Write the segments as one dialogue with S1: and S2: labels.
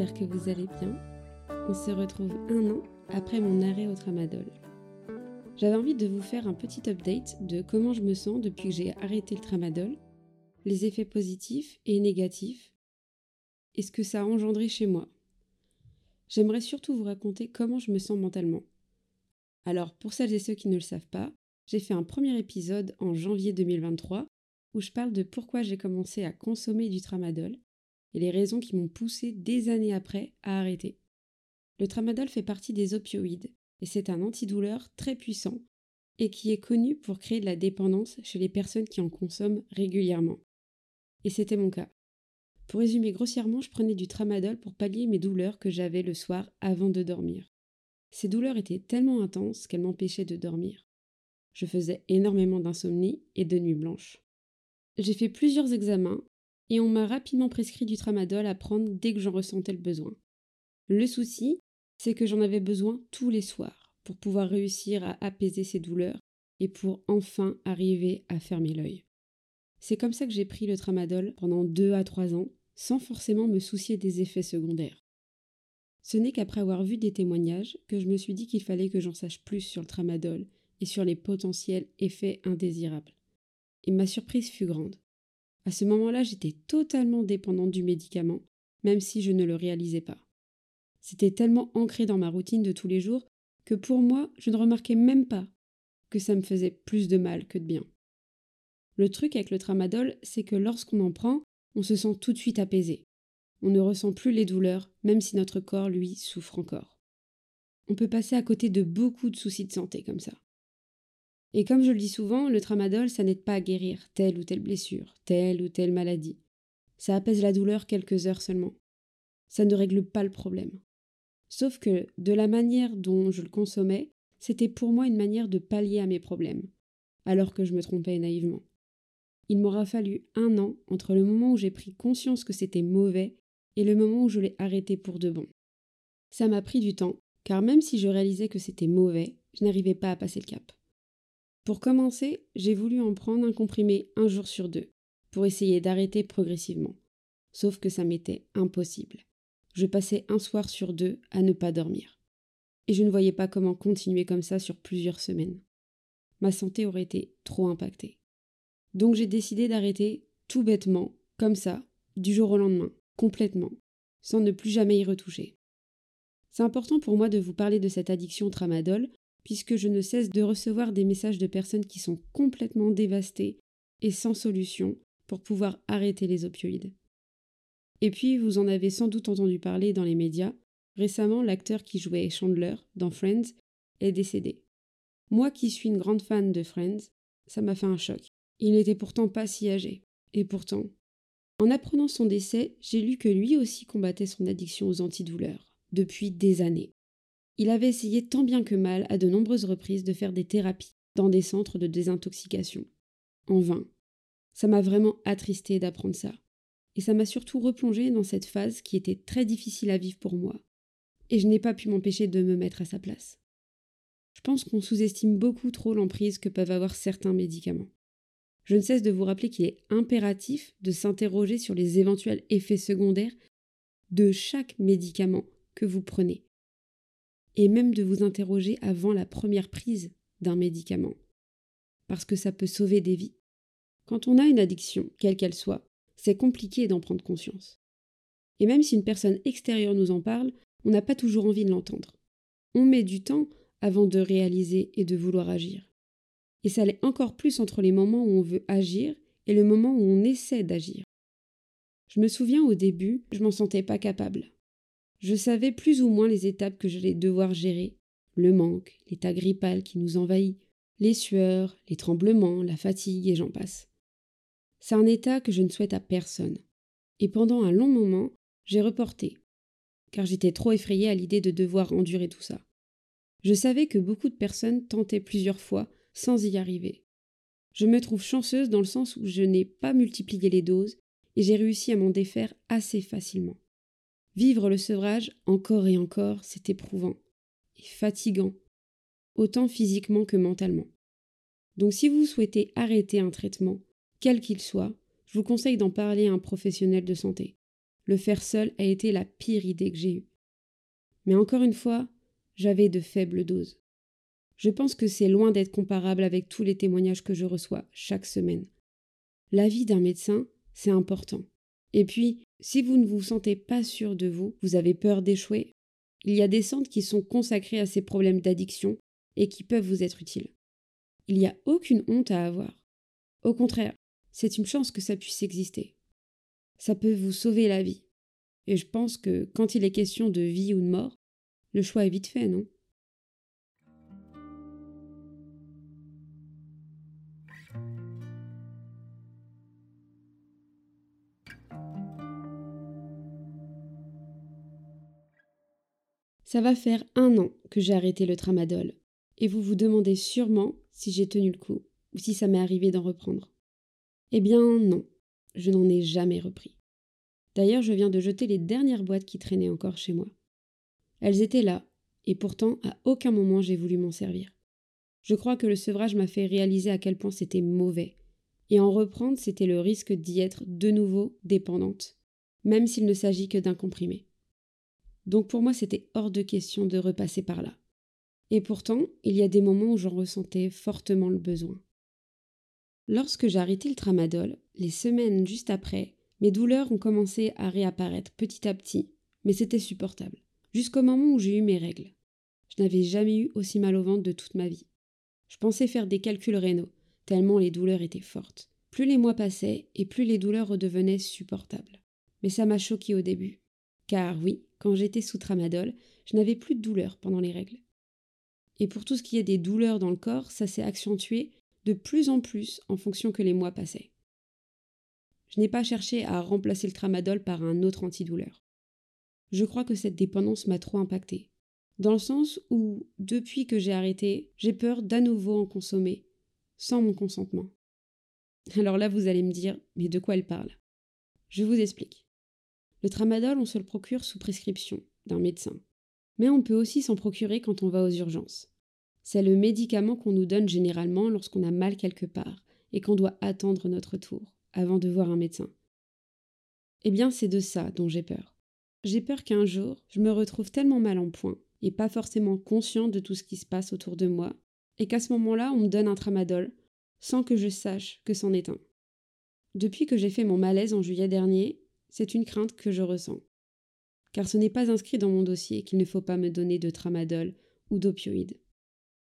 S1: j'espère que vous allez bien. On se retrouve un an après mon arrêt au tramadol. J'avais envie de vous faire un petit update de comment je me sens depuis que j'ai arrêté le tramadol, les effets positifs et négatifs, et ce que ça a engendré chez moi. J'aimerais surtout vous raconter comment je me sens mentalement. Alors, pour celles et ceux qui ne le savent pas, j'ai fait un premier épisode en janvier 2023 où je parle de pourquoi j'ai commencé à consommer du tramadol et les raisons qui m'ont poussé des années après à arrêter. Le tramadol fait partie des opioïdes et c'est un antidouleur très puissant et qui est connu pour créer de la dépendance chez les personnes qui en consomment régulièrement. Et c'était mon cas. Pour résumer grossièrement, je prenais du tramadol pour pallier mes douleurs que j'avais le soir avant de dormir. Ces douleurs étaient tellement intenses qu'elles m'empêchaient de dormir. Je faisais énormément d'insomnie et de nuits blanches. J'ai fait plusieurs examens et on m'a rapidement prescrit du tramadol à prendre dès que j'en ressentais le besoin. Le souci, c'est que j'en avais besoin tous les soirs pour pouvoir réussir à apaiser ces douleurs et pour enfin arriver à fermer l'œil. C'est comme ça que j'ai pris le tramadol pendant deux à trois ans, sans forcément me soucier des effets secondaires. Ce n'est qu'après avoir vu des témoignages que je me suis dit qu'il fallait que j'en sache plus sur le tramadol et sur les potentiels effets indésirables. Et ma surprise fut grande. À ce moment-là, j'étais totalement dépendante du médicament, même si je ne le réalisais pas. C'était tellement ancré dans ma routine de tous les jours que pour moi, je ne remarquais même pas que ça me faisait plus de mal que de bien. Le truc avec le tramadol, c'est que lorsqu'on en prend, on se sent tout de suite apaisé. On ne ressent plus les douleurs, même si notre corps, lui, souffre encore. On peut passer à côté de beaucoup de soucis de santé comme ça. Et comme je le dis souvent, le tramadol, ça n'aide pas à guérir telle ou telle blessure, telle ou telle maladie. Ça apaise la douleur quelques heures seulement. Ça ne règle pas le problème. Sauf que, de la manière dont je le consommais, c'était pour moi une manière de pallier à mes problèmes, alors que je me trompais naïvement. Il m'aura fallu un an entre le moment où j'ai pris conscience que c'était mauvais et le moment où je l'ai arrêté pour de bon. Ça m'a pris du temps, car même si je réalisais que c'était mauvais, je n'arrivais pas à passer le cap. Pour commencer, j'ai voulu en prendre un comprimé un jour sur deux, pour essayer d'arrêter progressivement. Sauf que ça m'était impossible. Je passais un soir sur deux à ne pas dormir. Et je ne voyais pas comment continuer comme ça sur plusieurs semaines. Ma santé aurait été trop impactée. Donc j'ai décidé d'arrêter tout bêtement, comme ça, du jour au lendemain, complètement, sans ne plus jamais y retoucher. C'est important pour moi de vous parler de cette addiction tramadol puisque je ne cesse de recevoir des messages de personnes qui sont complètement dévastées et sans solution pour pouvoir arrêter les opioïdes. Et puis, vous en avez sans doute entendu parler dans les médias, récemment l'acteur qui jouait Chandler dans Friends est décédé. Moi qui suis une grande fan de Friends, ça m'a fait un choc. Il n'était pourtant pas si âgé. Et pourtant, en apprenant son décès, j'ai lu que lui aussi combattait son addiction aux antidouleurs, depuis des années. Il avait essayé tant bien que mal à de nombreuses reprises de faire des thérapies dans des centres de désintoxication. En vain. Ça m'a vraiment attristé d'apprendre ça. Et ça m'a surtout replongé dans cette phase qui était très difficile à vivre pour moi. Et je n'ai pas pu m'empêcher de me mettre à sa place. Je pense qu'on sous-estime beaucoup trop l'emprise que peuvent avoir certains médicaments. Je ne cesse de vous rappeler qu'il est impératif de s'interroger sur les éventuels effets secondaires de chaque médicament que vous prenez et même de vous interroger avant la première prise d'un médicament. Parce que ça peut sauver des vies. Quand on a une addiction, quelle qu'elle soit, c'est compliqué d'en prendre conscience. Et même si une personne extérieure nous en parle, on n'a pas toujours envie de l'entendre. On met du temps avant de réaliser et de vouloir agir. Et ça l'est encore plus entre les moments où on veut agir et le moment où on essaie d'agir. Je me souviens au début, je m'en sentais pas capable. Je savais plus ou moins les étapes que j'allais devoir gérer le manque, l'état grippal qui nous envahit, les sueurs, les tremblements, la fatigue et j'en passe. C'est un état que je ne souhaite à personne. Et pendant un long moment, j'ai reporté, car j'étais trop effrayée à l'idée de devoir endurer tout ça. Je savais que beaucoup de personnes tentaient plusieurs fois sans y arriver. Je me trouve chanceuse dans le sens où je n'ai pas multiplié les doses et j'ai réussi à m'en défaire assez facilement. Vivre le sevrage encore et encore, c'est éprouvant et fatigant, autant physiquement que mentalement. Donc si vous souhaitez arrêter un traitement, quel qu'il soit, je vous conseille d'en parler à un professionnel de santé. Le faire seul a été la pire idée que j'ai eue. Mais encore une fois, j'avais de faibles doses. Je pense que c'est loin d'être comparable avec tous les témoignages que je reçois chaque semaine. L'avis d'un médecin, c'est important. Et puis, si vous ne vous sentez pas sûr de vous, vous avez peur d'échouer, il y a des centres qui sont consacrés à ces problèmes d'addiction et qui peuvent vous être utiles. Il n'y a aucune honte à avoir. Au contraire, c'est une chance que ça puisse exister. Ça peut vous sauver la vie. Et je pense que quand il est question de vie ou de mort, le choix est vite fait, non? Ça va faire un an que j'ai arrêté le tramadol, et vous vous demandez sûrement si j'ai tenu le coup, ou si ça m'est arrivé d'en reprendre. Eh bien non, je n'en ai jamais repris. D'ailleurs, je viens de jeter les dernières boîtes qui traînaient encore chez moi. Elles étaient là, et pourtant à aucun moment j'ai voulu m'en servir. Je crois que le sevrage m'a fait réaliser à quel point c'était mauvais, et en reprendre c'était le risque d'y être de nouveau dépendante, même s'il ne s'agit que d'un comprimé. Donc pour moi, c'était hors de question de repasser par là. Et pourtant, il y a des moments où j'en ressentais fortement le besoin. Lorsque j'ai arrêté le tramadol, les semaines juste après, mes douleurs ont commencé à réapparaître petit à petit, mais c'était supportable, jusqu'au moment où j'ai eu mes règles. Je n'avais jamais eu aussi mal au ventre de toute ma vie. Je pensais faire des calculs rénaux, tellement les douleurs étaient fortes. Plus les mois passaient, et plus les douleurs redevenaient supportables. Mais ça m'a choqué au début. Car oui, quand j'étais sous tramadol, je n'avais plus de douleurs pendant les règles. Et pour tout ce qui est des douleurs dans le corps, ça s'est accentué de plus en plus en fonction que les mois passaient. Je n'ai pas cherché à remplacer le tramadol par un autre antidouleur. Je crois que cette dépendance m'a trop impacté, dans le sens où, depuis que j'ai arrêté, j'ai peur d'à nouveau en consommer, sans mon consentement. Alors là, vous allez me dire, mais de quoi elle parle? Je vous explique. Le tramadol, on se le procure sous prescription d'un médecin. Mais on peut aussi s'en procurer quand on va aux urgences. C'est le médicament qu'on nous donne généralement lorsqu'on a mal quelque part et qu'on doit attendre notre tour avant de voir un médecin. Eh bien, c'est de ça dont j'ai peur. J'ai peur qu'un jour, je me retrouve tellement mal en point et pas forcément conscient de tout ce qui se passe autour de moi, et qu'à ce moment-là, on me donne un tramadol sans que je sache que c'en est un. Depuis que j'ai fait mon malaise en juillet dernier, c'est une crainte que je ressens. Car ce n'est pas inscrit dans mon dossier qu'il ne faut pas me donner de tramadol ou d'opioïdes.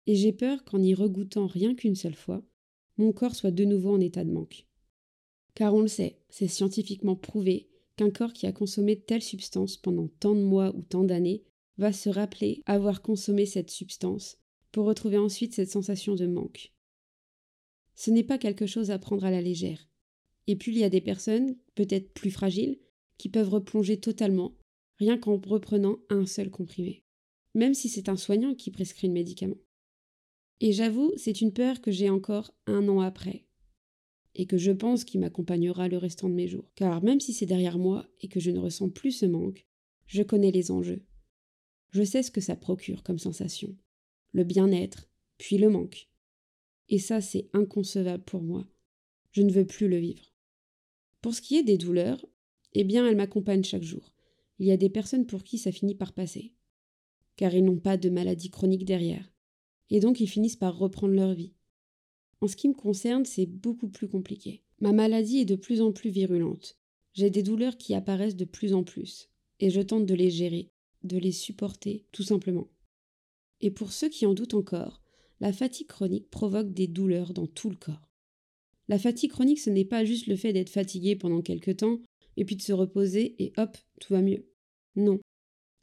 S1: Et j'ai peur qu'en y regoûtant rien qu'une seule fois, mon corps soit de nouveau en état de manque. Car on le sait, c'est scientifiquement prouvé qu'un corps qui a consommé telle substance pendant tant de mois ou tant d'années va se rappeler avoir consommé cette substance pour retrouver ensuite cette sensation de manque. Ce n'est pas quelque chose à prendre à la légère, et puis il y a des personnes, peut-être plus fragiles, qui peuvent replonger totalement, rien qu'en reprenant un seul comprimé, même si c'est un soignant qui prescrit le médicament. Et j'avoue, c'est une peur que j'ai encore un an après, et que je pense qui m'accompagnera le restant de mes jours, car même si c'est derrière moi et que je ne ressens plus ce manque, je connais les enjeux. Je sais ce que ça procure comme sensation, le bien-être, puis le manque. Et ça, c'est inconcevable pour moi. Je ne veux plus le vivre. Pour ce qui est des douleurs, eh bien, elles m'accompagnent chaque jour. Il y a des personnes pour qui ça finit par passer, car ils n'ont pas de maladie chronique derrière, et donc ils finissent par reprendre leur vie. En ce qui me concerne, c'est beaucoup plus compliqué. Ma maladie est de plus en plus virulente. J'ai des douleurs qui apparaissent de plus en plus, et je tente de les gérer, de les supporter, tout simplement. Et pour ceux qui en doutent encore, la fatigue chronique provoque des douleurs dans tout le corps. La fatigue chronique, ce n'est pas juste le fait d'être fatigué pendant quelque temps, et puis de se reposer, et hop, tout va mieux. Non.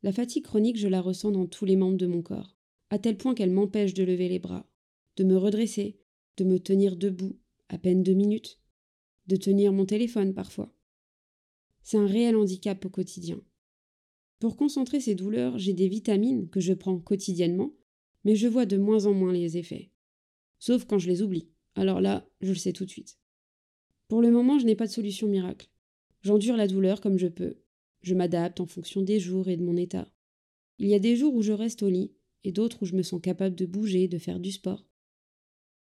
S1: La fatigue chronique, je la ressens dans tous les membres de mon corps, à tel point qu'elle m'empêche de lever les bras, de me redresser, de me tenir debout, à peine deux minutes, de tenir mon téléphone parfois. C'est un réel handicap au quotidien. Pour concentrer ces douleurs, j'ai des vitamines que je prends quotidiennement, mais je vois de moins en moins les effets. Sauf quand je les oublie. Alors là, je le sais tout de suite. Pour le moment, je n'ai pas de solution miracle. J'endure la douleur comme je peux. Je m'adapte en fonction des jours et de mon état. Il y a des jours où je reste au lit, et d'autres où je me sens capable de bouger, de faire du sport.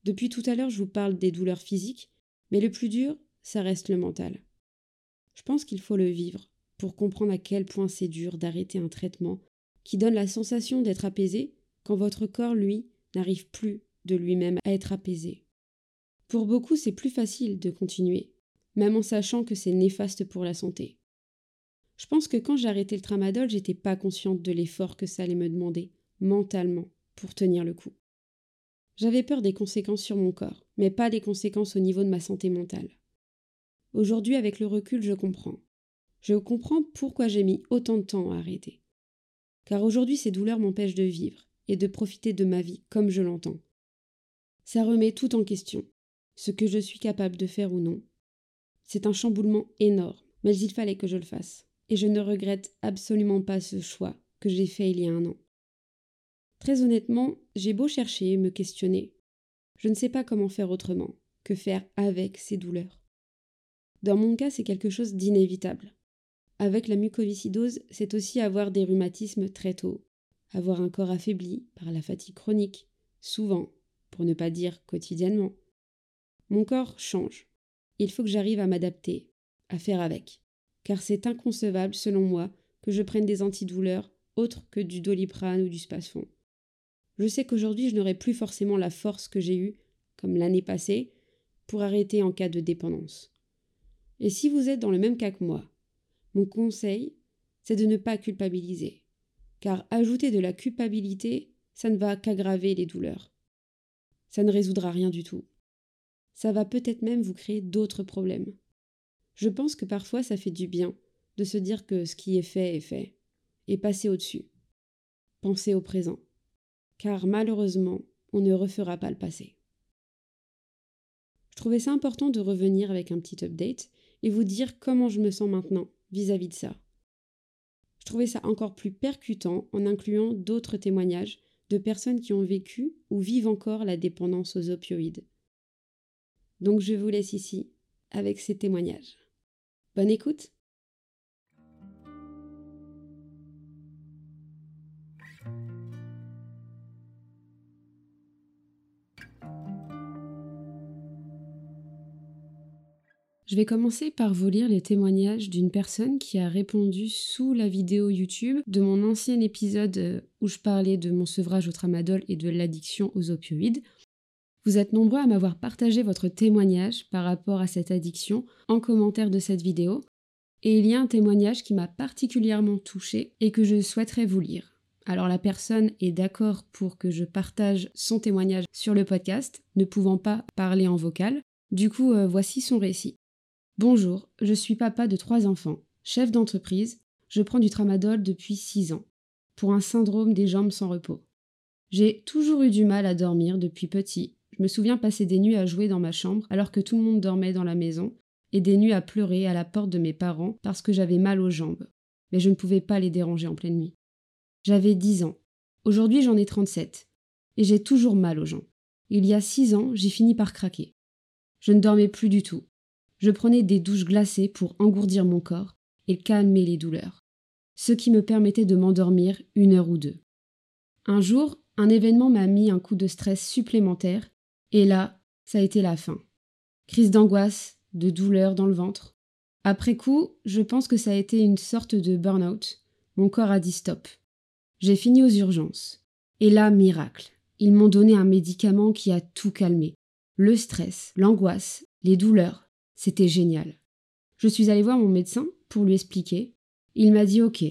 S1: Depuis tout à l'heure, je vous parle des douleurs physiques, mais le plus dur, ça reste le mental. Je pense qu'il faut le vivre pour comprendre à quel point c'est dur d'arrêter un traitement qui donne la sensation d'être apaisé quand votre corps, lui, n'arrive plus de lui-même à être apaisé. Pour beaucoup, c'est plus facile de continuer, même en sachant que c'est néfaste pour la santé. Je pense que quand j'ai arrêté le tramadol, j'étais pas consciente de l'effort que ça allait me demander, mentalement, pour tenir le coup. J'avais peur des conséquences sur mon corps, mais pas des conséquences au niveau de ma santé mentale. Aujourd'hui, avec le recul, je comprends. Je comprends pourquoi j'ai mis autant de temps à arrêter. Car aujourd'hui, ces douleurs m'empêchent de vivre et de profiter de ma vie comme je l'entends. Ça remet tout en question, ce que je suis capable de faire ou non. C'est un chamboulement énorme, mais il fallait que je le fasse et je ne regrette absolument pas ce choix que j'ai fait il y a un an. Très honnêtement, j'ai beau chercher, me questionner. Je ne sais pas comment faire autrement, que faire avec ces douleurs. Dans mon cas, c'est quelque chose d'inévitable. Avec la mucoviscidose, c'est aussi avoir des rhumatismes très tôt, avoir un corps affaibli par la fatigue chronique, souvent, pour ne pas dire quotidiennement. Mon corps change. Il faut que j'arrive à m'adapter, à faire avec car c'est inconcevable, selon moi, que je prenne des antidouleurs autres que du doliprane ou du spasfon. Je sais qu'aujourd'hui je n'aurai plus forcément la force que j'ai eue, comme l'année passée, pour arrêter en cas de dépendance. Et si vous êtes dans le même cas que moi, mon conseil, c'est de ne pas culpabiliser, car ajouter de la culpabilité, ça ne va qu'aggraver les douleurs. Ça ne résoudra rien du tout. Ça va peut-être même vous créer d'autres problèmes. Je pense que parfois ça fait du bien de se dire que ce qui est fait est fait, et passer au-dessus. Penser au présent. Car malheureusement, on ne refera pas le passé. Je trouvais ça important de revenir avec un petit update et vous dire comment je me sens maintenant vis-à-vis -vis de ça. Je trouvais ça encore plus percutant en incluant d'autres témoignages de personnes qui ont vécu ou vivent encore la dépendance aux opioïdes. Donc je vous laisse ici avec ces témoignages. Bonne écoute Je vais commencer par vous lire les témoignages d'une personne qui a répondu sous la vidéo YouTube de mon ancien épisode où je parlais de mon sevrage au tramadol et de l'addiction aux opioïdes. Vous êtes nombreux à m'avoir partagé votre témoignage par rapport à cette addiction en commentaire de cette vidéo, et il y a un témoignage qui m'a particulièrement touché et que je souhaiterais vous lire. Alors la personne est d'accord pour que je partage son témoignage sur le podcast, ne pouvant pas parler en vocal. Du coup, euh, voici son récit. Bonjour, je suis papa de trois enfants, chef d'entreprise, je prends du tramadol depuis six ans, pour un syndrome des jambes sans repos. J'ai toujours eu du mal à dormir depuis petit je me souviens passer des nuits à jouer dans ma chambre alors que tout le monde dormait dans la maison, et des nuits à pleurer à la porte de mes parents parce que j'avais mal aux jambes. Mais je ne pouvais pas les déranger en pleine nuit. J'avais dix ans. Aujourd'hui j'en ai trente-sept. Et j'ai toujours mal aux jambes. Il y a six ans, j'ai fini par craquer. Je ne dormais plus du tout. Je prenais des douches glacées pour engourdir mon corps et calmer les douleurs, ce qui me permettait de m'endormir une heure ou deux. Un jour, un événement m'a mis un coup de stress supplémentaire et là, ça a été la fin. Crise d'angoisse, de douleur dans le ventre. Après coup, je pense que ça a été une sorte de burn-out. Mon corps a dit stop. J'ai fini aux urgences. Et là, miracle. Ils m'ont donné un médicament qui a tout calmé. Le stress, l'angoisse, les douleurs. C'était génial. Je suis allée voir mon médecin pour lui expliquer. Il m'a dit OK.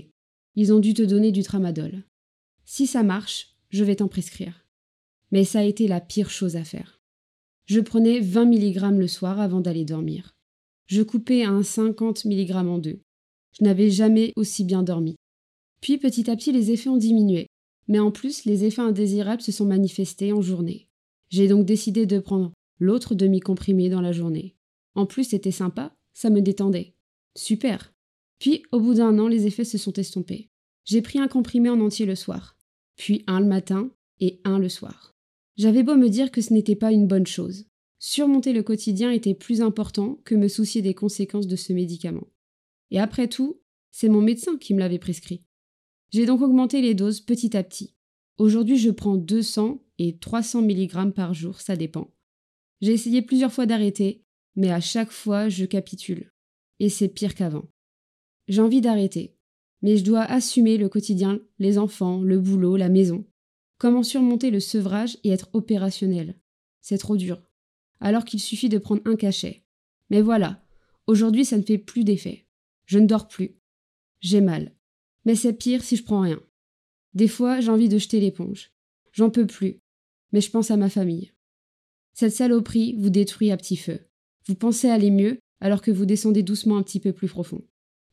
S1: Ils ont dû te donner du tramadol. Si ça marche, je vais t'en prescrire mais ça a été la pire chose à faire. Je prenais 20 mg le soir avant d'aller dormir. Je coupais un 50 mg en deux. Je n'avais jamais aussi bien dormi. Puis petit à petit les effets ont diminué, mais en plus les effets indésirables se sont manifestés en journée. J'ai donc décidé de prendre l'autre demi-comprimé dans la journée. En plus c'était sympa, ça me détendait. Super. Puis au bout d'un an les effets se sont estompés. J'ai pris un comprimé en entier le soir, puis un le matin et un le soir. J'avais beau me dire que ce n'était pas une bonne chose. Surmonter le quotidien était plus important que me soucier des conséquences de ce médicament. Et après tout, c'est mon médecin qui me l'avait prescrit. J'ai donc augmenté les doses petit à petit. Aujourd'hui, je prends 200 et 300 mg par jour, ça dépend. J'ai essayé plusieurs fois d'arrêter, mais à chaque fois, je capitule. Et c'est pire qu'avant. J'ai envie d'arrêter, mais je dois assumer le quotidien, les enfants, le boulot, la maison. Comment surmonter le sevrage et être opérationnel? C'est trop dur. Alors qu'il suffit de prendre un cachet. Mais voilà, aujourd'hui ça ne fait plus d'effet. Je ne dors plus. J'ai mal. Mais c'est pire si je prends rien. Des fois, j'ai envie de jeter l'éponge. J'en peux plus. Mais je pense à ma famille. Cette saloperie vous détruit à petit feu. Vous pensez aller mieux alors que vous descendez doucement un petit peu plus profond.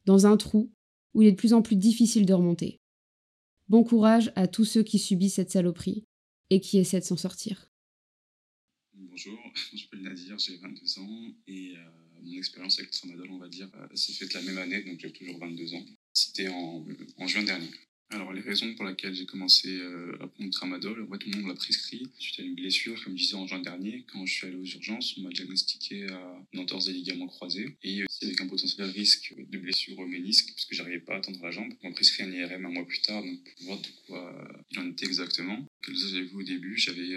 S1: Dans un trou où il est de plus en plus difficile de remonter. Bon courage à tous ceux qui subissent cette saloperie et qui essaient de s'en sortir.
S2: Bonjour, je m'appelle Nadir, j'ai 22 ans et euh, mon expérience avec tramadol, on va dire, euh, s'est faite la même année, donc j'ai toujours 22 ans. C'était en juin dernier. Alors, les raisons pour lesquelles j'ai commencé euh, à prendre tramadol, en fait, tout le monde l'a prescrit. Suite à une blessure, comme je disais en juin dernier, quand je suis allé aux urgences, on m'a diagnostiqué une entorse des ligaments croisés et aussi avec un potentiel risque de blessure au ménisque, parce que j'arrivais pas à tendre la jambe. On m'a prescrit un IRM un mois plus tard, donc pour voir de quoi il en était exactement. Comme j'avais vu au début, j'avais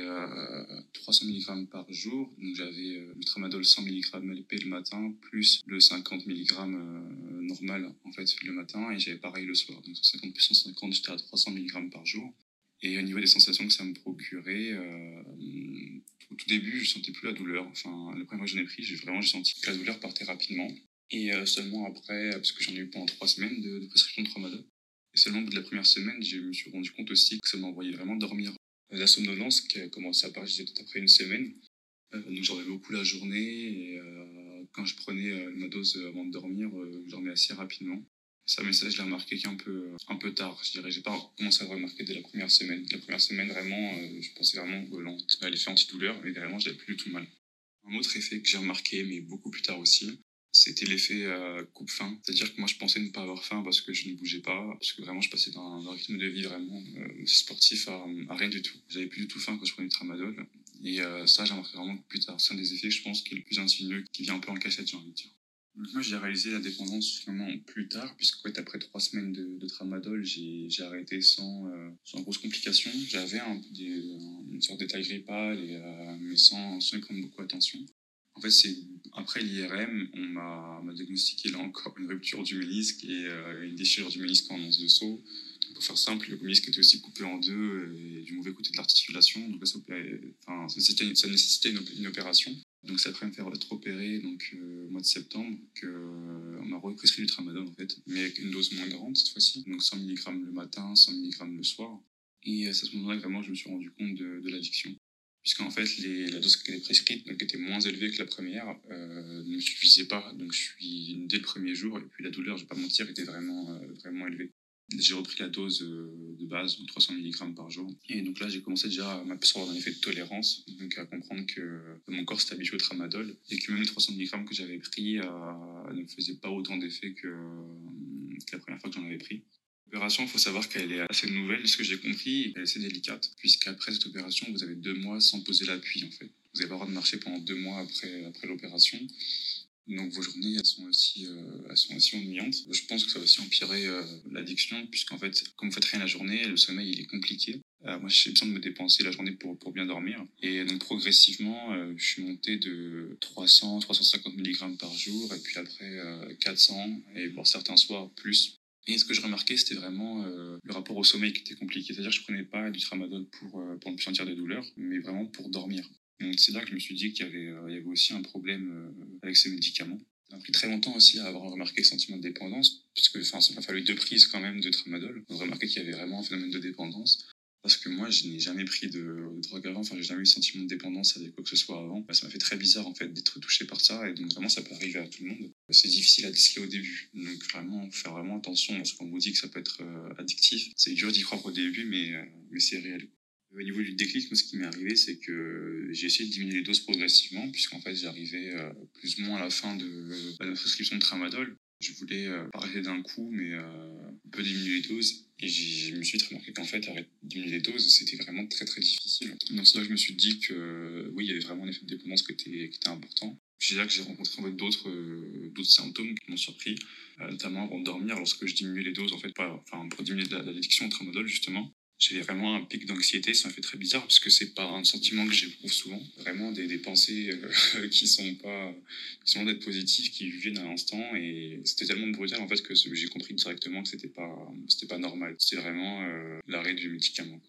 S2: 300 mg par jour, donc j'avais euh, le tramadol 100 mg LP le matin, plus le 50 mg euh, normal en fait le matin, et j'avais pareil le soir, donc 150 plus 150 j'étais à 300 mg par jour. Et au niveau des sensations que ça me procurait, euh, au tout début, je sentais plus la douleur. Enfin, le premier mois que j'en ai pris, j'ai vraiment senti que la douleur partait rapidement. Et euh, seulement après, parce que j'en ai eu pendant trois semaines de, prescription de tramadol, et seulement au bout de la première semaine, je me suis rendu compte aussi que ça m'envoyait vraiment dormir. La somnolence qui a commencé à apparaître, peut-être après une semaine. Euh, donc j'en avais beaucoup la journée et quand je prenais ma dose avant de dormir, je dormais assez rapidement. Ça, mais ça, je l'ai remarqué qu'un peu, un peu tard, je dirais. J'ai pas commencé à le remarquer dès la première semaine. La première semaine, vraiment, euh, je pensais vraiment à l'effet antidouleur, mais vraiment, je n'avais plus du tout mal. Un autre effet que j'ai remarqué, mais beaucoup plus tard aussi, c'était l'effet euh, coupe-faim. C'est-à-dire que moi, je pensais ne pas avoir faim parce que je ne bougeais pas, parce que vraiment, je passais d'un rythme de vie vraiment euh, sportif à, rien du tout. J'avais plus du tout faim quand je prenais du tramadol. Et ça, j'ai remarqué vraiment plus tard. C'est un des effets je pense qui est le plus insidieux, qui vient un peu en cachette, j'ai envie de dire. Moi, j'ai réalisé la dépendance vraiment plus tard, puisque fait, après trois semaines de, tramadol, j'ai arrêté sans, euh, sans grosses complications. J'avais un, une sorte d'état grippal, euh, mais sans, sans y prendre beaucoup attention. En fait, c'est après l'IRM, on m'a diagnostiqué là encore une rupture du ménisque et euh, une déchirure du ménisque en once de saut. Pour faire simple, le ménisque était aussi coupé en deux et du mauvais côté de l'articulation. Donc ça, enfin, ça nécessitait une, opération. Donc c'est après me faire être opéré donc, euh, au mois de septembre qu'on euh, m'a represcrit du tramadol en fait, mais avec une dose moins grande cette fois-ci, donc 100 mg le matin, 100 mg le soir. Et euh, à ce moment-là vraiment je me suis rendu compte de, de l'addiction. Puisqu'en fait la dose qui était prescrite donc, était moins élevée que la première, ne me suffisait pas. Donc je suis dès le premier jour, et puis la douleur, je vais pas mentir, était vraiment, vraiment élevée. J'ai repris la dose euh, de base, 300 mg par jour. Et donc là, j'ai commencé déjà à m'apercevoir d'un effet de tolérance, donc à comprendre que mon corps s'était habitué au tramadol et que même les 300 mg que j'avais pris euh, ne me faisaient pas autant d'effet que, la première fois que j'en avais pris. L'opération, il faut savoir qu'elle est assez nouvelle, ce que j'ai compris, est assez délicate, puisqu'après cette opération, vous avez deux mois sans poser l'appui, en fait. Vous n'avez pas le droit de marcher pendant deux mois après, après l'opération. Donc vos journées, elles sont aussi, euh, sont aussi ennuyantes. Je pense que ça va aussi empirer euh, l'addiction, puisqu'en fait, comme vous faites rien la journée, le sommeil il est compliqué. Euh, moi, j'ai besoin de me dépenser la journée pour, pour bien dormir. Et donc progressivement, je suis monté de 300, 350 mg par jour, et puis après 400, et pour certains soirs plus. Et ce que je remarquais, c'était vraiment le rapport au sommeil qui était compliqué. C'est-à-dire que je prenais pas du tramadol pour, pour ne sentir des douleurs, mais vraiment pour dormir. Donc c'est là que je me suis dit qu'il y avait, il y avait aussi un problème avec ces médicaments. Ça a pris très longtemps aussi à avoir remarqué le sentiment de dépendance, puisque ça m'a fallu deux prises quand même de tramadol pour remarquer qu'il y avait vraiment un phénomène de dépendance. Parce que moi, je n'ai jamais pris de, drogue avant, enfin, j'ai jamais eu le sentiment de dépendance avec quoi que ce soit avant. Bah, ça m'a fait très bizarre, en fait, d'être touché par ça, et donc vraiment, ça peut arriver à tout le monde. C'est difficile à déceler au début, donc vraiment, faire vraiment attention lorsqu'on vous dit que ça peut être euh, addictif. C'est dur d'y croire au début, mais, euh, mais c'est réel. Au niveau du déclic, moi, ce qui m'est arrivé, c'est que j'ai essayé de diminuer les doses progressivement, puisqu'en fait, j'arrivais euh, plus ou moins à la fin de, la prescription de tramadol. Je voulais euh, arrêter d'un coup, mais euh, un peu diminuer les doses. Et je me suis remarqué qu'en fait, arrêter diminuer les doses, c'était vraiment très très difficile. Donc c'est là je me suis dit que oui, il y avait vraiment un effet de dépendance qui était, qui était important. C'est là que j'ai rencontré d'autres symptômes qui m'ont surpris, notamment avant de dormir, lorsque je diminuais les doses, en fait, enfin, pour diminuer l'addiction au tramadol, justement J'avais vraiment un pic d'anxiété, ça m'a fait très bizarre parce que c'est pas un sentiment que j'éprouve souvent. Vraiment des, pensées euh, qui sont pas, qui sont d'être positives, qui viennent à l'instant et c'était tellement brutal en fait que j'ai compris directement que c'était pas, c'était pas normal. C'était vraiment euh, l'arrêt du médicament.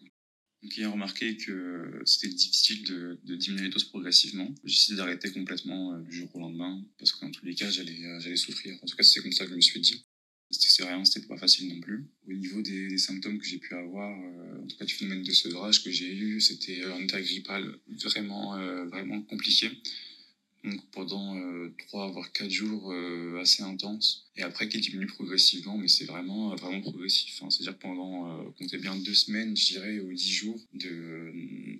S2: Donc, ayant remarqué que c'était difficile de, de, diminuer les doses progressivement, j'ai décidé d'arrêter complètement euh, du jour au lendemain parce que dans tous les cas, j'allais, j'allais souffrir. En tout cas, c'est comme ça que je me suis dit. C'était rien, c'était pas facile non plus. Au niveau des, symptômes que j'ai pu avoir, euh, en tout cas du phénomène de sevrage que j'ai eu, c'était un état grippal vraiment, euh, vraiment compliqué. Donc pendant euh, 3 voire 4 jours euh, assez intenses. Et après qui diminue progressivement, mais c'est vraiment, vraiment progressif. Hein. C'est-à-dire pendant, euh, comptez bien deux semaines, je dirais, ou 10 jours de euh,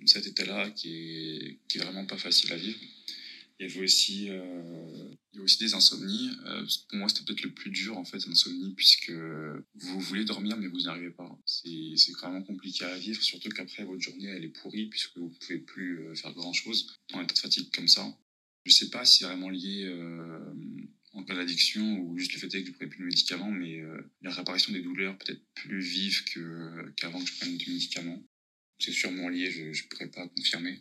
S2: cet état-là qui est, qui est vraiment pas facile à vivre. Il y avait aussi, euh, il y a aussi des insomnies. Euh, pour moi, c'était peut-être le plus dur, en fait, l'insomnie, puisque vous voulez dormir, mais vous n'y arrivez pas. C'est, vraiment compliqué à vivre, surtout qu'après, votre journée, elle est pourrie, puisque vous pouvez plus euh, faire grand-chose en état de fatigue comme ça. Je sais pas si c'est vraiment lié en cas d'addiction ou juste le fait que je prenais plus de médicaments, mais la réapparition des douleurs peut-être plus vive qu'avant que je prenne du médicament. C'est sûrement lié, je ne pourrais pas confirmer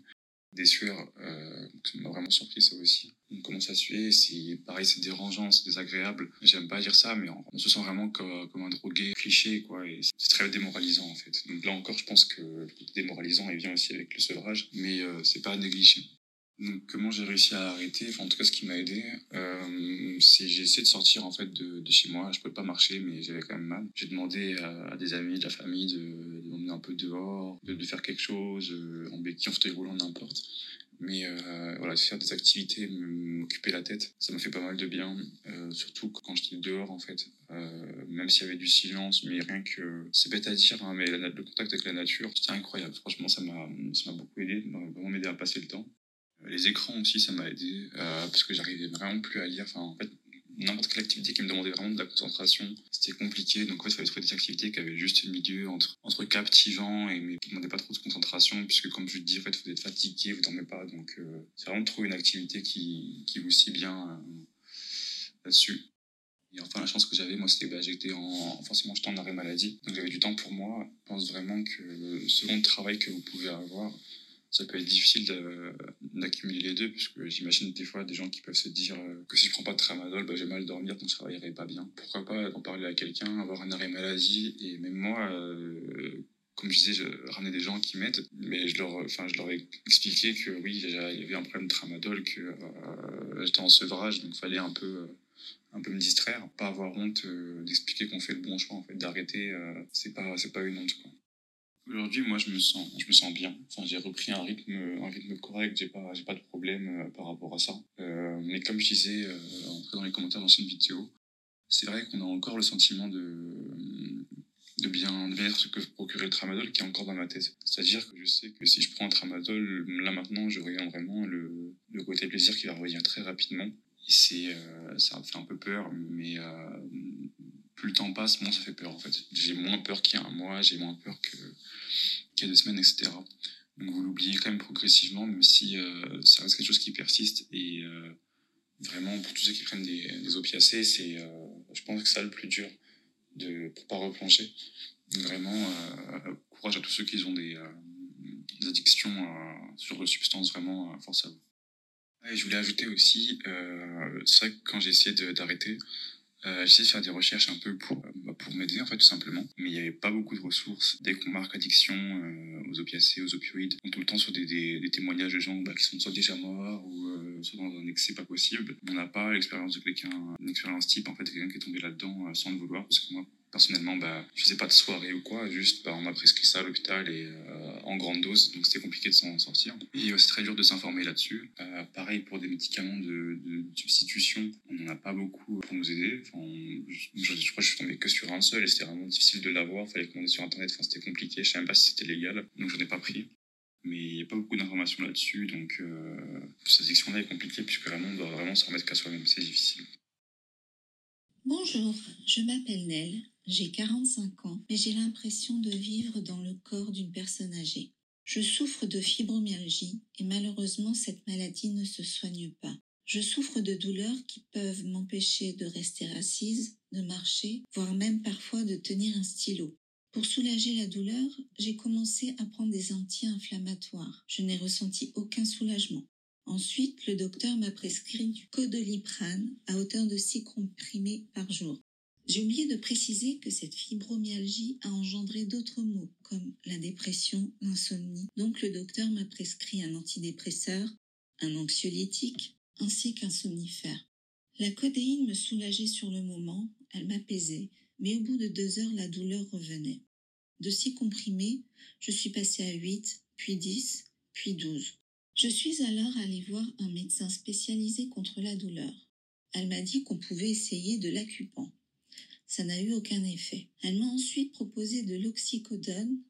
S2: des sueurs, euh, ça m'a vraiment surpris ça aussi. On commence à suer, c'est pareil, c'est dérangeant, c'est désagréable. J'aime pas dire ça, mais on, se sent vraiment comme, un drogué cliché, quoi, et c'est très démoralisant en fait. Donc là encore, je pense que le démoralisant, il vient aussi avec le sevrage, mais euh, c'est pas à négliger. Comment j'ai réussi à arrêter, en tout cas ce qui m'a aidé, euh, c'est j'ai essayé de sortir en fait de, de chez moi. Je pouvais pas marcher, mais j'avais quand même mal. J'ai demandé à, des amis, de la famille, de, m'emmener un peu dehors, de, faire quelque chose, euh, en béquille, en fauteuil roulant, n'importe. Mais euh, voilà, faire des activités, m'occuper la tête, ça m'a fait pas mal de bien. Euh, surtout quand j'étais dehors, en fait. Même s'il y avait du silence, mais rien que... C'est bête à dire, hein, mais le contact avec la nature, c'était incroyable. Franchement, ça m'a beaucoup aidé, m'a vraiment aidé à passer le temps. Les écrans aussi, ça m'a aidé, euh, parce que j'arrivais vraiment plus à lire. Enfin, en fait, n'importe quelle activité qui me demandait vraiment de la concentration, c'était compliqué. Donc, en fait, il fallait trouver des activités qui avaient juste le milieu entre, entre captivant et mais qui ne demandaient pas trop de concentration, puisque, comme je te dis, en fait, vous êtes fatigué, vous dormez pas. Donc, euh, c'est vraiment de trouver une activité qui, qui vous scie bien euh, là-dessus. Et enfin, la chance que j'avais, moi, c'était que bah, j'étais en, forcément, j'étais en arrêt maladie. Donc, j'avais du temps pour moi. Je pense vraiment que selon le travail que vous pouvez avoir, ça peut être difficile d'accumuler les deux, puisque j'imagine des fois des gens qui peuvent se dire que si je prends pas de tramadol, bah, j'ai mal dormir, donc je travaillerai pas bien. Pourquoi pas en parler à quelqu'un, avoir un arrêt maladie, et même moi, euh, comme je disais, je ramenais des gens qui m'aident, mais je leur, enfin, je leur ai expliqué que oui, il y avait un problème de tramadol, que euh, j'étais en sevrage, donc il fallait un peu, euh, un peu me distraire, pas avoir honte euh, d'expliquer qu'on fait le bon choix, en fait, d'arrêter, euh, c'est pas, pas une honte, quoi. Aujourd'hui, moi, je me sens, je me sens bien. Enfin, j'ai repris un rythme, un rythme correct. J'ai pas, j'ai pas de problème euh, par rapport à ça. Euh, mais comme je disais euh, dans les commentaires d'anciennes vidéos, c'est vrai qu'on a encore le sentiment de, de bien, de bien être ce que procurait le tramadol qui est encore dans ma tête. C'est-à-dire que je sais que si je prends un tramadol, là maintenant, je regarde vraiment le, le côté plaisir qui va revenir très rapidement. Et c'est, euh, ça me fait un peu peur, mais plus le temps passe, moins ça fait peur en fait. J'ai moins peur qu'il y a un mois, j'ai moins peur qu'il y a deux semaines, etc. Donc vous l'oubliez quand même progressivement, même si euh, ça reste quelque chose qui persiste. Et euh, vraiment, pour tous ceux qui prennent des, opiacés, c'est, euh, je pense que ça le plus dur de, pour pas replonger. Vraiment, euh, courage à tous ceux qui ont des, addictions sur de substances, vraiment, force à vous. Et je voulais ajouter aussi, c'est vrai que quand j'ai essayé d'arrêter, euh, de faire des recherches un peu pour, bah, pour m'aider, en fait, tout simplement. Mais il n'y avait pas beaucoup de ressources. Dès qu'on marque addiction euh, aux opiacés, aux opioïdes, on tout le temps sur des, des, des témoignages de gens bah, qui sont soit déjà morts ou euh, soit dans un excès pas possible. On n'a pas l'expérience de quelqu'un, une expérience type, en fait, quelqu'un qui est tombé là-dedans sans le vouloir. Parce que moi, personnellement, bah, je faisais pas de soirée ou quoi, juste bah, on m'a prescrit ça à l'hôpital et euh, en grande dose, donc c'était compliqué de s'en sortir. Et euh, c'est très dur de s'informer là-dessus. Euh, pareil pour des médicaments de, substitution, on n'en a pas beaucoup pour nous aider. Enfin, je, crois que je suis tombé que sur un seul et c'était vraiment difficile de l'avoir, fallait commander sur internet, enfin, c'était compliqué, je savais même pas si c'était légal, donc j'en ai pas pris mais il n'y a pas beaucoup d'informations là-dessus, donc cette section-là est compliquée puisque vraiment on doit vraiment se remettre qu'à soi-même, c'est difficile.
S3: Bonjour, je m'appelle Nell, j'ai 45 ans, mais j'ai l'impression de vivre dans le corps d'une personne âgée. Je souffre de fibromyalgie et malheureusement cette maladie ne se soigne pas. Je souffre de douleurs qui peuvent m'empêcher de rester assise, de marcher, voire même parfois de tenir un stylo. Pour soulager la douleur, j'ai commencé à prendre des anti-inflammatoires. Je n'ai ressenti aucun soulagement. Ensuite, le docteur m'a prescrit du codoliprane à hauteur de 6 comprimés par jour. J'ai oublié de préciser que cette fibromyalgie a engendré d'autres maux comme la dépression, l'insomnie. Donc le docteur m'a prescrit un antidépresseur, un anxiolytique ainsi qu'un somnifère. La codéine me soulageait sur le moment, elle m'apaisait, mais au bout de deux heures, la douleur revenait. De six comprimés, je suis passée à huit, puis dix, puis douze. Je suis alors allée voir un médecin spécialisé contre la douleur. Elle m'a dit qu'on pouvait essayer de l'accupant. Ça n'a eu aucun effet. Elle m'a ensuite proposé de l'oxycodone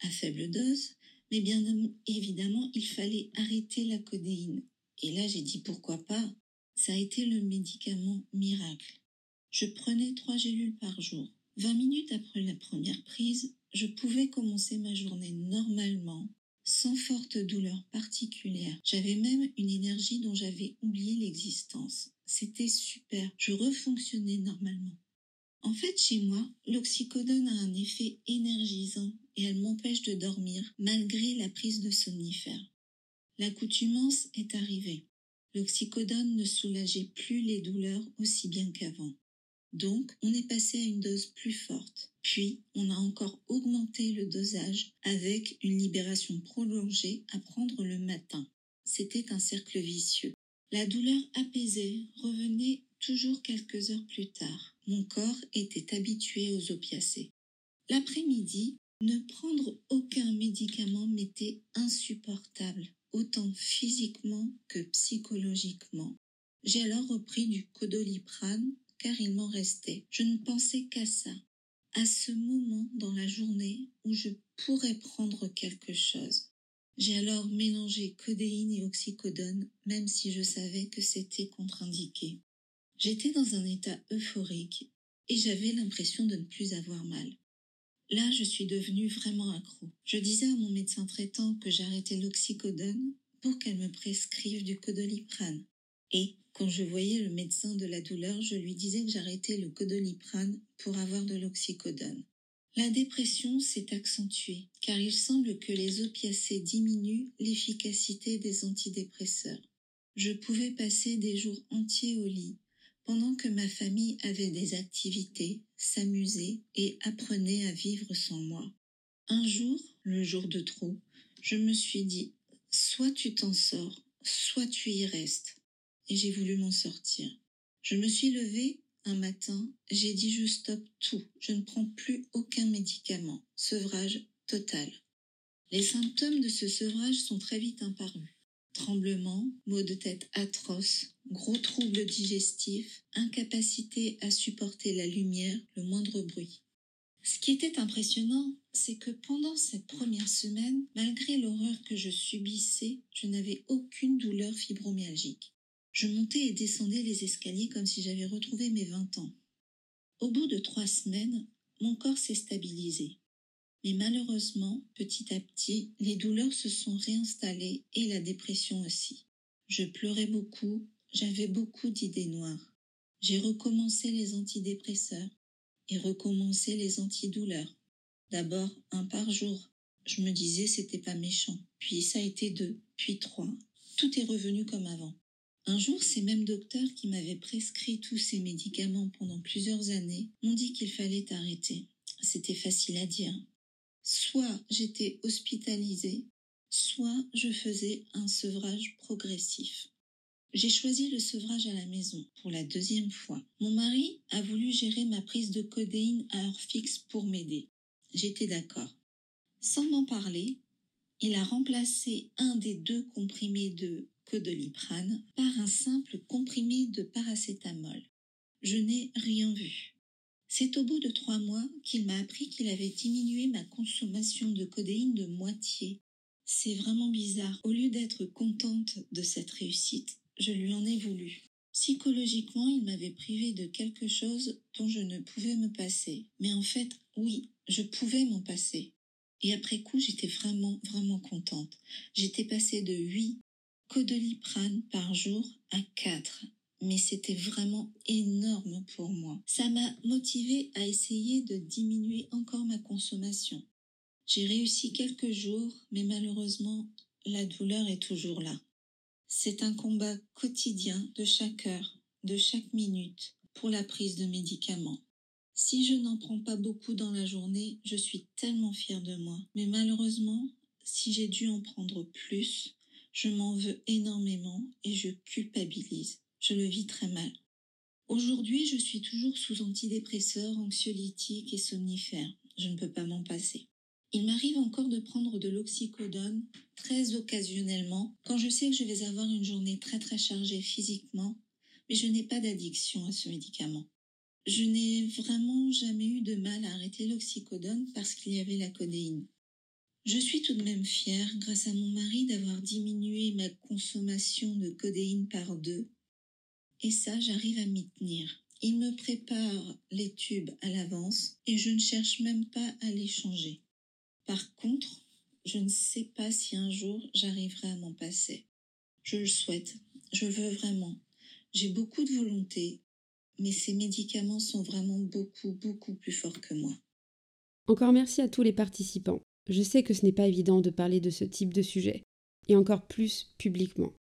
S3: à faible dose, mais bien évidemment, il fallait arrêter la codéine. Et là, j'ai dit pourquoi pas. Ça a été le médicament miracle. Je prenais trois gélules par jour. Vingt minutes après la première prise, je pouvais commencer ma journée normalement, sans forte douleur particulière. J'avais même une énergie dont j'avais oublié l'existence. C'était super. Je refonctionnais normalement. En fait, chez moi, l'oxycodone a un effet énergisant et elle m'empêche de dormir malgré la prise de somnifères. L'accoutumance est arrivée. L'oxycodone ne soulageait plus les douleurs aussi bien qu'avant. Donc, on est passé à une dose plus forte. Puis, on a encore augmenté le dosage avec une libération prolongée à prendre le matin. C'était un cercle vicieux. La douleur apaisée revenait toujours quelques heures plus tard. Mon corps était habitué aux opiacés. L'après-midi, ne prendre aucun médicament m'était insupportable, autant physiquement que psychologiquement. J'ai alors repris du codoliprane car il m'en restait. Je ne pensais qu'à ça, à ce moment dans la journée où je pourrais prendre quelque chose. J'ai alors mélangé codéine et oxycodone, même si je savais que c'était contre-indiqué. J'étais dans un état euphorique et j'avais l'impression de ne plus avoir mal. Là, je suis devenue vraiment accro. Je disais à mon médecin traitant que j'arrêtais l'oxycodone pour qu'elle me prescrive du codoliprane. Et quand je voyais le médecin de la douleur, je lui disais que j'arrêtais le codoliprane pour avoir de l'oxycodone. La dépression s'est accentuée car il semble que les opiacés diminuent l'efficacité des antidépresseurs. Je pouvais passer des jours entiers au lit pendant que ma famille avait des activités, s'amusait et apprenait à vivre sans moi. Un jour, le jour de trop, je me suis dit soit tu t'en sors, soit tu y restes et j'ai voulu m'en sortir. Je me suis levée un matin, j'ai dit je stoppe tout, je ne prends plus aucun médicament, sevrage total. Les symptômes de ce sevrage sont très vite apparus. Tremblement, maux de tête atroces, gros troubles digestifs, incapacité à supporter la lumière, le moindre bruit. Ce qui était impressionnant, c'est que pendant cette première semaine, malgré l'horreur que je subissais, je n'avais aucune douleur fibromyalgique. Je montais et descendais les escaliers comme si j'avais retrouvé mes vingt ans. Au bout de trois semaines, mon corps s'est stabilisé. Mais malheureusement, petit à petit, les douleurs se sont réinstallées et la dépression aussi. Je pleurais beaucoup, j'avais beaucoup d'idées noires. J'ai recommencé les antidépresseurs et recommencé les antidouleurs. D'abord un par jour. Je me disais c'était pas méchant. Puis ça a été deux, puis trois. Tout est revenu comme avant. Un jour, ces mêmes docteurs qui m'avaient prescrit tous ces médicaments pendant plusieurs années m'ont dit qu'il fallait arrêter. C'était facile à dire. Soit j'étais hospitalisée, soit je faisais un sevrage progressif. J'ai choisi le sevrage à la maison pour la deuxième fois. Mon mari a voulu gérer ma prise de codéine à heure fixe pour m'aider. J'étais d'accord. Sans m'en parler, il a remplacé un des deux comprimés de codoliprane par un simple comprimé de paracétamol. Je n'ai rien vu. C'est au bout de trois mois qu'il m'a appris qu'il avait diminué ma consommation de codéine de moitié. C'est vraiment bizarre. Au lieu d'être contente de cette réussite, je lui en ai voulu. Psychologiquement, il m'avait privé de quelque chose dont je ne pouvais me passer. Mais en fait, oui, je pouvais m'en passer. Et après coup, j'étais vraiment, vraiment contente. J'étais passée de huit codoliprane par jour à 4. mais c'était vraiment énorme pour moi. Ça m'a motivé à essayer de diminuer encore ma consommation. J'ai réussi quelques jours, mais malheureusement, la douleur est toujours là. C'est un combat quotidien de chaque heure, de chaque minute, pour la prise de médicaments. Si je n'en prends pas beaucoup dans la journée, je suis tellement fière de moi. Mais malheureusement, si j'ai dû en prendre plus, je m'en veux énormément et je culpabilise. Je le vis très mal. Aujourd'hui, je suis toujours sous antidépresseurs, anxiolytiques et somnifères. Je ne peux pas m'en passer. Il m'arrive encore de prendre de l'oxycodone très occasionnellement quand je sais que je vais avoir une journée très très chargée physiquement, mais je n'ai pas d'addiction à ce médicament. Je n'ai vraiment jamais eu de mal à arrêter l'oxycodone parce qu'il y avait la codéine. Je suis tout de même fière, grâce à mon mari, d'avoir diminué ma consommation de codéine par deux. Et ça, j'arrive à m'y tenir. Il me prépare les tubes à l'avance et je ne cherche même pas à les changer. Par contre, je ne sais pas si un jour j'arriverai à m'en passer. Je le souhaite, je veux vraiment. J'ai beaucoup de volonté, mais ces médicaments sont vraiment beaucoup, beaucoup plus forts que moi.
S1: Encore merci à tous les participants. Je sais que ce n'est pas évident de parler de ce type de sujet, et encore plus publiquement.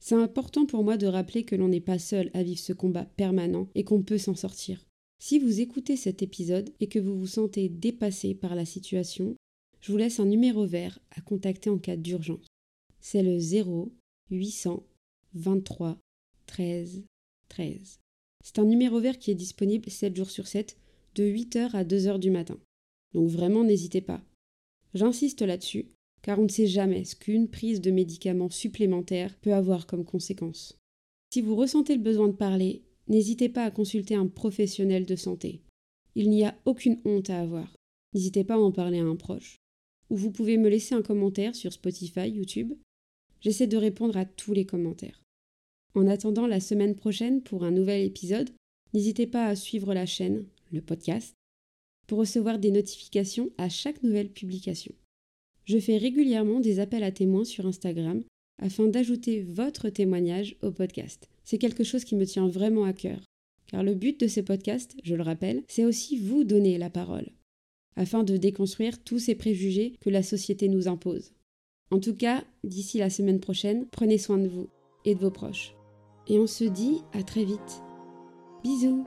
S1: C'est important pour moi de rappeler que l'on n'est pas seul à vivre ce combat permanent et qu'on peut s'en sortir. Si vous écoutez cet épisode et que vous vous sentez dépassé par la situation, je vous laisse un numéro vert à contacter en cas d'urgence. C'est le 0 800 23 13 13. C'est un numéro vert qui est disponible 7 jours sur 7, de 8h à 2h du matin. Donc vraiment n'hésitez pas. J'insiste là-dessus, car on ne sait jamais ce qu'une prise de médicaments supplémentaires peut avoir comme conséquence. Si vous ressentez le besoin de parler, n'hésitez pas à consulter un professionnel de santé. Il n'y a aucune honte à avoir. N'hésitez pas à en parler à un proche. Ou vous pouvez me laisser un commentaire sur Spotify, YouTube. J'essaie de répondre à tous les commentaires. En attendant la semaine prochaine pour un nouvel épisode, n'hésitez pas à suivre la chaîne, le podcast, pour recevoir des notifications à chaque nouvelle publication. Je fais régulièrement des appels à témoins sur Instagram afin d'ajouter votre témoignage au podcast. C'est quelque chose qui me tient vraiment à cœur, car le but de ces podcasts, je le rappelle, c'est aussi vous donner la parole, afin de déconstruire tous ces préjugés que la société nous impose. En tout cas, d'ici la semaine prochaine, prenez soin de vous et de vos proches et on se dit à très vite. Bisous